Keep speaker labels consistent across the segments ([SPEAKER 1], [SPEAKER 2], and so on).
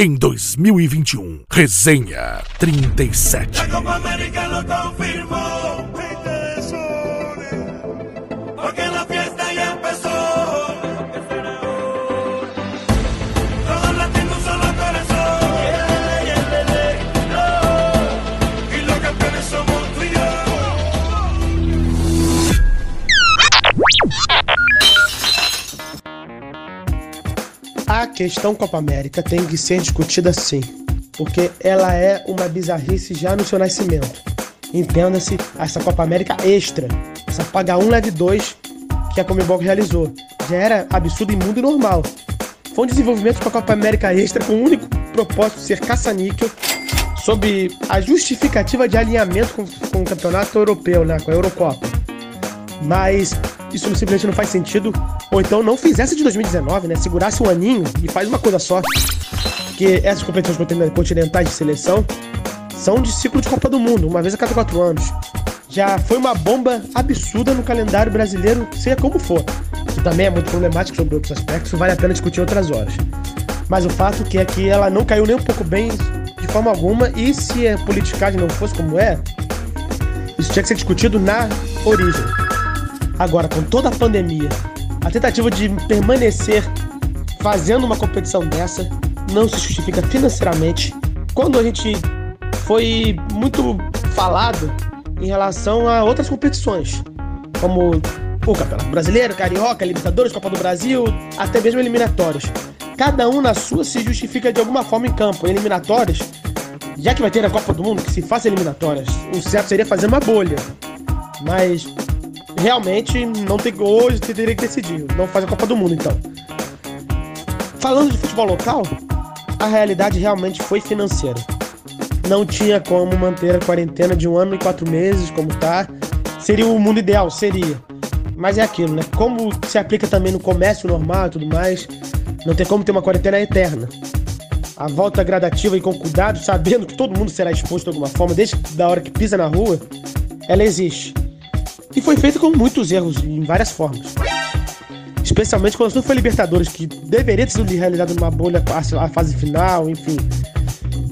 [SPEAKER 1] em 2021. Resenha 37.
[SPEAKER 2] La Copa América lo confirmó.
[SPEAKER 3] Questão Copa América tem que ser discutida sim, porque ela é uma bizarrice já no seu nascimento. Entenda-se essa Copa América extra, essa paga 1 leve 2 que a Comebol realizou. Já era absurdo, imundo e normal. Foi um desenvolvimento com a Copa América extra com o único propósito de ser caça-níquel, sob a justificativa de alinhamento com, com o campeonato europeu, né, com a Eurocopa. Mas isso simplesmente não faz sentido. Ou então não fizesse de 2019, né? Segurasse um aninho e faz uma coisa só. Porque essas competições continentais de seleção são de ciclo de Copa do Mundo, uma vez a cada quatro anos. Já foi uma bomba absurda no calendário brasileiro, seja como for. Que também é muito problemático sobre outros aspectos, vale a pena discutir outras horas. Mas o fato que é que ela não caiu nem um pouco bem de forma alguma, e se a politicagem não fosse como é, isso tinha que ser discutido na origem. Agora, com toda a pandemia, a tentativa de permanecer fazendo uma competição dessa não se justifica financeiramente. Quando a gente foi muito falado em relação a outras competições, como o Campeonato Brasileiro, Carioca, Libertadores, Copa do Brasil, até mesmo eliminatórios. Cada um na sua se justifica de alguma forma em campo. Em eliminatórias, já que vai ter a Copa do Mundo, que se faça eliminatórias, o certo seria fazer uma bolha. Mas realmente não tem hoje você teria que decidir. Não faz a Copa do Mundo então. Falando de futebol local, a realidade realmente foi financeira. Não tinha como manter a quarentena de um ano e quatro meses, como tá. Seria o mundo ideal, seria. Mas é aquilo, né? Como se aplica também no comércio normal e tudo mais, não tem como ter uma quarentena eterna. A volta gradativa e com cuidado, sabendo que todo mundo será exposto de alguma forma, desde da hora que pisa na rua, ela existe. E foi feita com muitos erros, em várias formas. Especialmente quando não foi Libertadores, que deveria ter sido realizado numa bolha a fase final, enfim.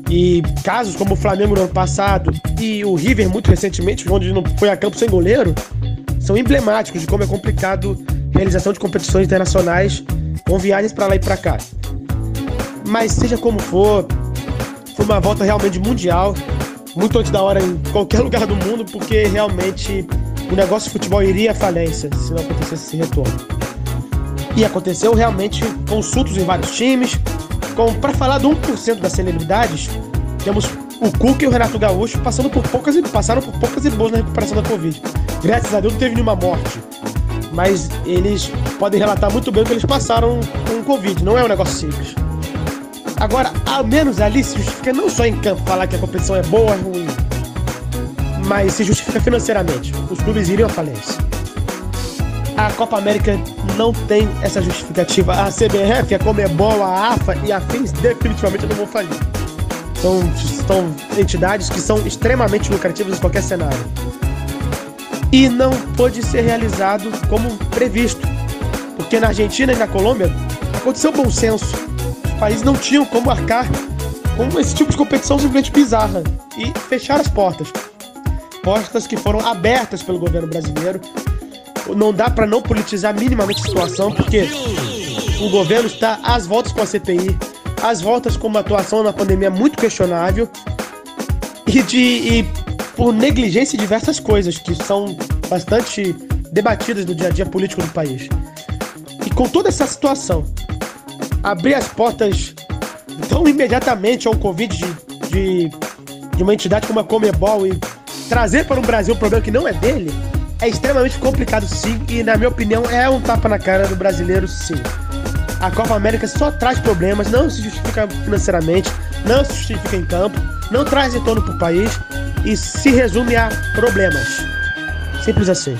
[SPEAKER 3] E casos como o Flamengo no ano passado e o River muito recentemente, onde não foi a campo sem goleiro, são emblemáticos de como é complicado a realização de competições internacionais com viagens para lá e para cá. Mas seja como for, foi uma volta realmente mundial, muito antes da hora em qualquer lugar do mundo, porque realmente o negócio de futebol iria à falência se não acontecesse esse retorno. E aconteceu realmente consultos em vários times. Para falar do 1% das celebridades, temos o Cuca e o Renato Gaúcho passando por poucas passaram por poucas e boas na recuperação da Covid. Graças a Deus não teve nenhuma morte. Mas eles podem relatar muito bem o que eles passaram com o Covid. Não é um negócio simples. Agora, ao menos ali se justifica não só em campo falar que a competição é boa ou é ruim, mas se justifica financeiramente. Os clubes iriam à falência. A Copa América não tem essa justificativa. A CBF, a Comebol, a AFA e a FINS definitivamente não vão falir. São, são entidades que são extremamente lucrativas em qualquer cenário. E não pôde ser realizado como previsto. Porque na Argentina e na Colômbia aconteceu bom senso. Os países não tinham como arcar com esse tipo de competição simplesmente bizarra. E fecharam as portas portas que foram abertas pelo governo brasileiro. Não dá para não politizar minimamente a situação, porque o governo está às voltas com a CPI, às voltas com uma atuação na pandemia muito questionável e, de, e por negligência em diversas coisas que são bastante debatidas no dia a dia político do país. E com toda essa situação, abrir as portas tão imediatamente ao Covid de, de, de uma entidade como a Comebol e trazer para o Brasil um problema que não é dele é extremamente complicado sim e na minha opinião é um tapa na cara do brasileiro sim. A Copa América só traz problemas, não se justifica financeiramente, não se justifica em campo, não traz retorno para o país e se resume a problemas. Simples assim.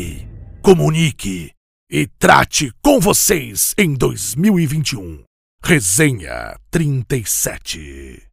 [SPEAKER 1] Provoque, comunique e trate com vocês em 2021. Resenha 37.